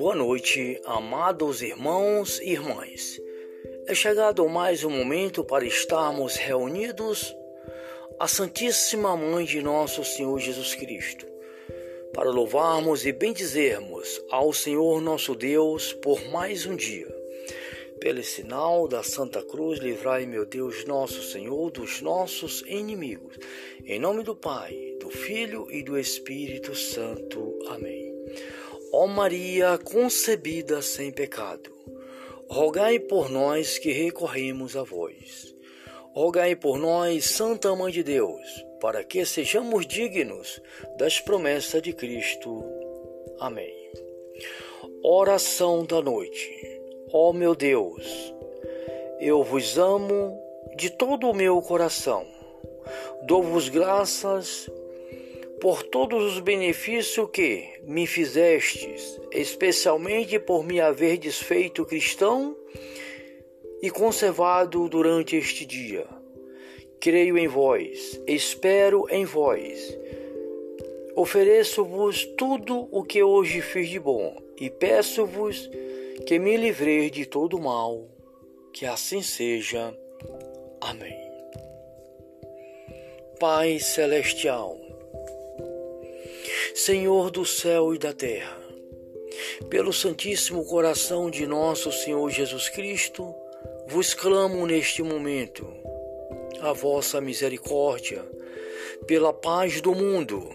Boa noite, amados irmãos e irmãs. É chegado mais um momento para estarmos reunidos à Santíssima Mãe de nosso Senhor Jesus Cristo, para louvarmos e bendizermos ao Senhor nosso Deus por mais um dia. Pelo sinal da Santa Cruz, livrai, meu Deus, nosso Senhor, dos nossos inimigos. Em nome do Pai, do Filho e do Espírito Santo. Amém. Ó Maria concebida sem pecado, rogai por nós que recorremos a vós. Rogai por nós, Santa Mãe de Deus, para que sejamos dignos das promessas de Cristo. Amém. Oração da noite. Ó meu Deus, eu vos amo de todo o meu coração. Dou-vos graças por todos os benefícios que me fizestes, especialmente por me haver desfeito cristão e conservado durante este dia. Creio em vós, espero em vós. Ofereço-vos tudo o que hoje fiz de bom e peço-vos que me livrei de todo mal, que assim seja. Amém. Pai Celestial, Senhor do céu e da terra, pelo Santíssimo Coração de nosso Senhor Jesus Cristo, vos clamo neste momento a vossa misericórdia, pela paz do mundo,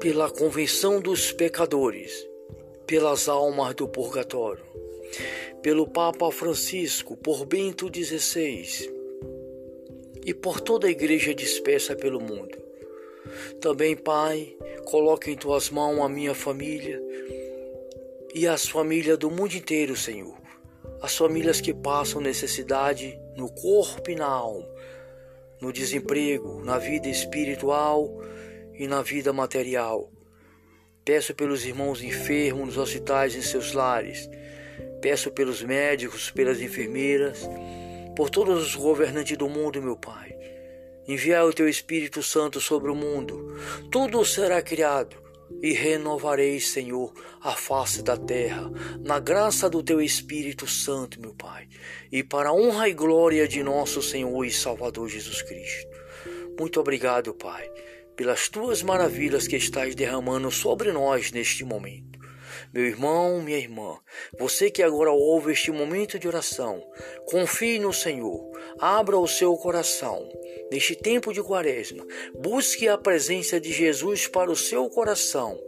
pela convenção dos pecadores pelas almas do purgatório, pelo Papa Francisco, por Bento XVI e por toda a igreja dispersa pelo mundo. Também, Pai, coloque em tuas mãos a minha família e as famílias do mundo inteiro, Senhor. As famílias que passam necessidade no corpo e na alma, no desemprego, na vida espiritual e na vida material. Peço pelos irmãos enfermos nos hospitais e em seus lares. Peço pelos médicos, pelas enfermeiras, por todos os governantes do mundo, meu Pai. Enviai o teu Espírito Santo sobre o mundo. Tudo será criado e renovareis, Senhor, a face da terra, na graça do teu Espírito Santo, meu Pai, e para a honra e glória de nosso Senhor e Salvador Jesus Cristo. Muito obrigado, Pai pelas tuas maravilhas que estás derramando sobre nós neste momento. Meu irmão, minha irmã, você que agora ouve este momento de oração, confie no Senhor, abra o seu coração. Neste tempo de quaresma, busque a presença de Jesus para o seu coração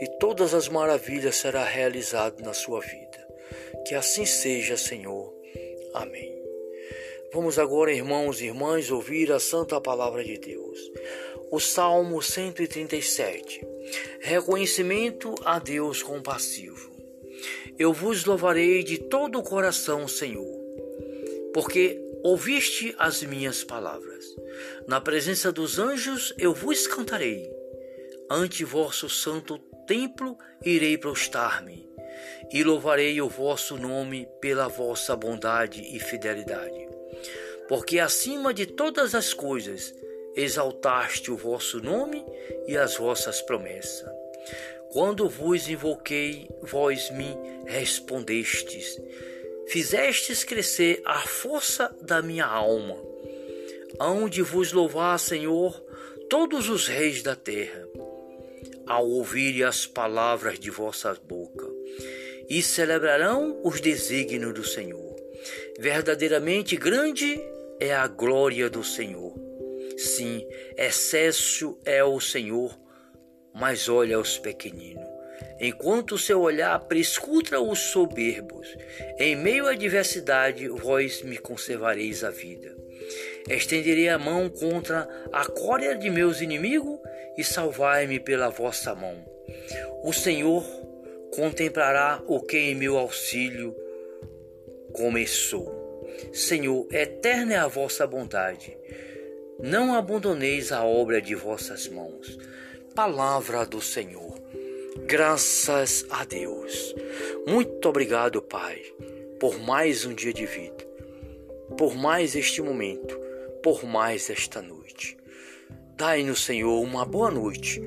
e todas as maravilhas serão realizadas na sua vida. Que assim seja, Senhor. Amém. Vamos agora, irmãos e irmãs, ouvir a santa palavra de Deus o Salmo 137. Reconhecimento a Deus compassivo. Eu vos louvarei de todo o coração, Senhor, porque ouviste as minhas palavras. Na presença dos anjos eu vos cantarei. Ante vosso santo templo irei prostar-me e louvarei o vosso nome pela vossa bondade e fidelidade. Porque acima de todas as coisas exaltaste o vosso nome e as vossas promessas. Quando vos invoquei, vós me respondestes. Fizestes crescer a força da minha alma. Hão de vos louvar, Senhor, todos os reis da terra, ao ouvirem as palavras de vossa boca, e celebrarão os desígnios do Senhor. Verdadeiramente grande é a glória do Senhor Sim, excesso é o Senhor, mas olha os pequeninos. Enquanto o seu olhar prescuta os soberbos, em meio à adversidade, vós me conservareis a vida. Estenderei a mão contra a cólera de meus inimigos e salvai-me pela vossa mão. O Senhor contemplará o que em meu auxílio começou. Senhor, eterna é a vossa bondade não abandoneis a obra de vossas mãos. Palavra do Senhor. Graças a Deus. Muito obrigado, Pai, por mais um dia de vida, por mais este momento, por mais esta noite. Dai-nos, Senhor, uma boa noite,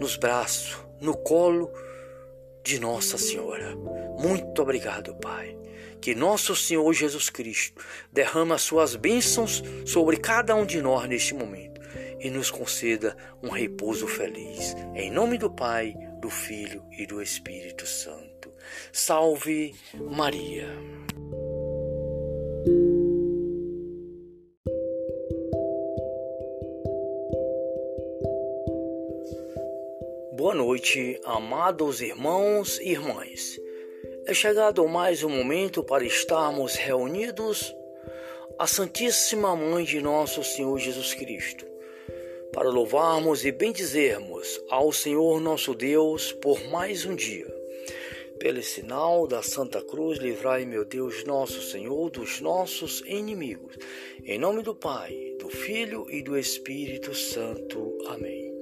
nos braços, no colo de Nossa Senhora. Muito obrigado, Pai. Que nosso Senhor Jesus Cristo derrama suas bênçãos sobre cada um de nós neste momento e nos conceda um repouso feliz. Em nome do Pai, do Filho e do Espírito Santo. Salve Maria. Boa noite, amados irmãos e irmãs. É chegado mais um momento para estarmos reunidos à Santíssima Mãe de nosso Senhor Jesus Cristo para louvarmos e bendizermos ao Senhor nosso Deus por mais um dia. Pelo sinal da Santa Cruz, livrai, meu Deus, nosso Senhor, dos nossos inimigos. Em nome do Pai, do Filho e do Espírito Santo. Amém.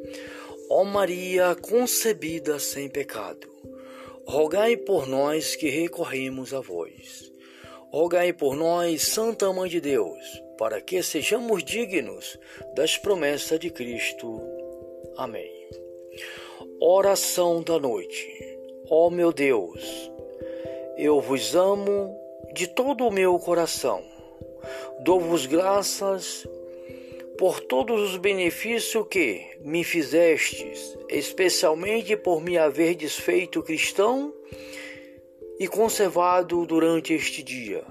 Ó Maria concebida sem pecado, rogai por nós que recorremos a vós. Rogai por nós, Santa Mãe de Deus para que sejamos dignos das promessas de Cristo. Amém. Oração da noite. Ó meu Deus, eu vos amo de todo o meu coração. Dou-vos graças por todos os benefícios que me fizestes, especialmente por me haver desfeito cristão e conservado durante este dia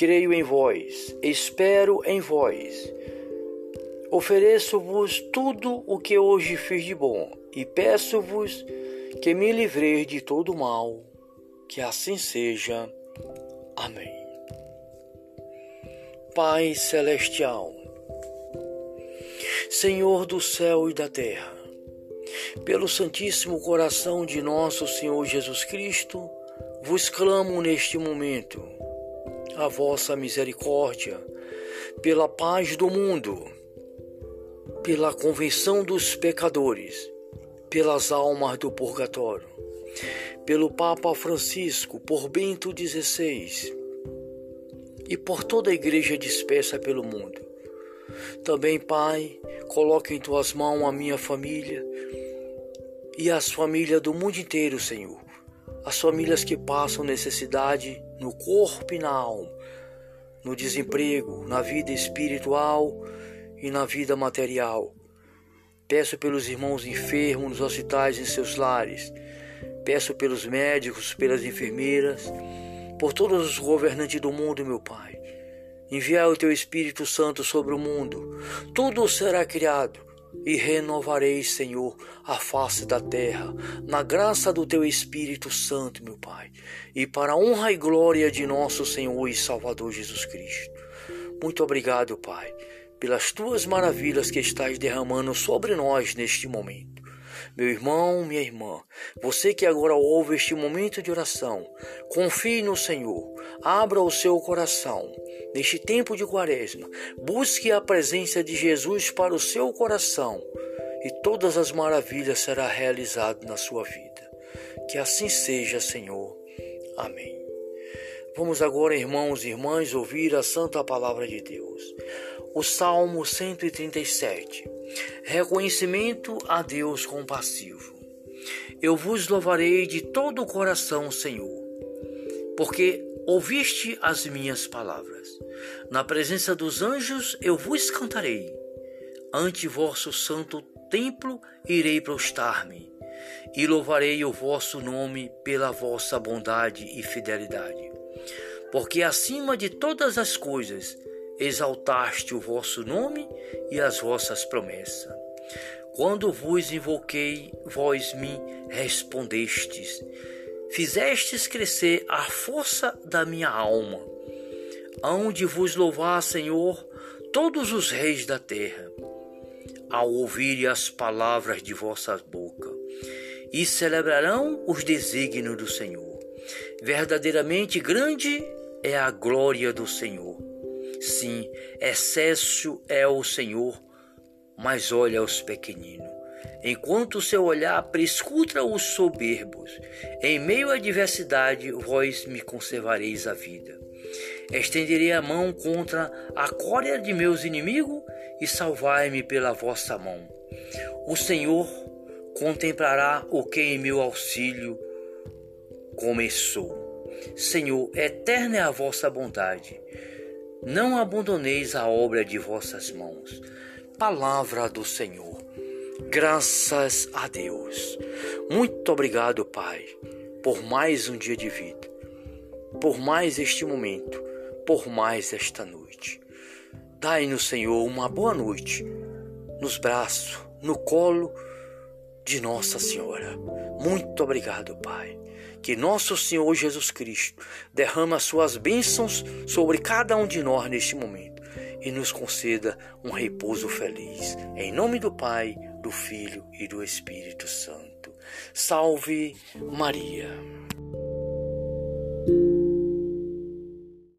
creio em vós, espero em vós. Ofereço-vos tudo o que hoje fiz de bom e peço-vos que me livreis de todo mal. Que assim seja. Amém. Pai Celestial, Senhor do céu e da terra, pelo Santíssimo Coração de nosso Senhor Jesus Cristo, vos clamo neste momento a vossa misericórdia, pela paz do mundo, pela convenção dos pecadores, pelas almas do purgatório, pelo Papa Francisco, por Bento XVI e por toda a igreja dispersa pelo mundo. Também, Pai, coloque em tuas mãos a minha família e as famílias do mundo inteiro, Senhor. As famílias que passam necessidade no corpo e na alma, no desemprego, na vida espiritual e na vida material. Peço pelos irmãos enfermos nos hospitais e em seus lares. Peço pelos médicos, pelas enfermeiras, por todos os governantes do mundo, meu Pai. Enviai o teu Espírito Santo sobre o mundo. Tudo será criado e renovareis, Senhor, a face da terra, na graça do teu Espírito Santo, meu Pai, e para a honra e glória de nosso Senhor e Salvador Jesus Cristo. Muito obrigado, Pai, pelas tuas maravilhas que estás derramando sobre nós neste momento. Meu irmão, minha irmã, você que agora ouve este momento de oração, confie no Senhor, abra o seu coração. Neste tempo de quaresma, busque a presença de Jesus para o seu coração e todas as maravilhas serão realizadas na sua vida. Que assim seja, Senhor. Amém. Vamos agora, irmãos e irmãs, ouvir a santa palavra de Deus. O Salmo 137. Reconhecimento a Deus compassivo. Eu vos louvarei de todo o coração, Senhor, porque ouviste as minhas palavras. Na presença dos anjos eu vos cantarei. Ante vosso santo templo irei prostar-me e louvarei o vosso nome pela vossa bondade e fidelidade. Porque acima de todas as coisas exaltaste o vosso nome e as vossas promessas. Quando vos invoquei, vós me respondestes. Fizestes crescer a força da minha alma. Hão de vos louvar, Senhor, todos os reis da terra, ao ouvirem as palavras de vossa boca, e celebrarão os desígnios do Senhor. Verdadeiramente grande é a glória do Senhor. Sim, excesso é o Senhor, mas olha aos pequeninos. Enquanto o seu olhar prescuta os soberbos, em meio à adversidade, vós me conservareis a vida. Estenderei a mão contra a cólera de meus inimigos e salvai-me pela vossa mão. O Senhor contemplará o que em meu auxílio começou. Senhor, eterna é a vossa bondade. Não abandoneis a obra de vossas mãos. Palavra do Senhor. Graças a Deus. Muito obrigado, Pai, por mais um dia de vida, por mais este momento, por mais esta noite. Dai-nos, Senhor, uma boa noite, nos braços, no colo de Nossa Senhora. Muito obrigado, Pai. Que nosso Senhor Jesus Cristo derrama suas bênçãos sobre cada um de nós neste momento e nos conceda um repouso feliz. Em nome do Pai, do Filho e do Espírito Santo. Salve Maria.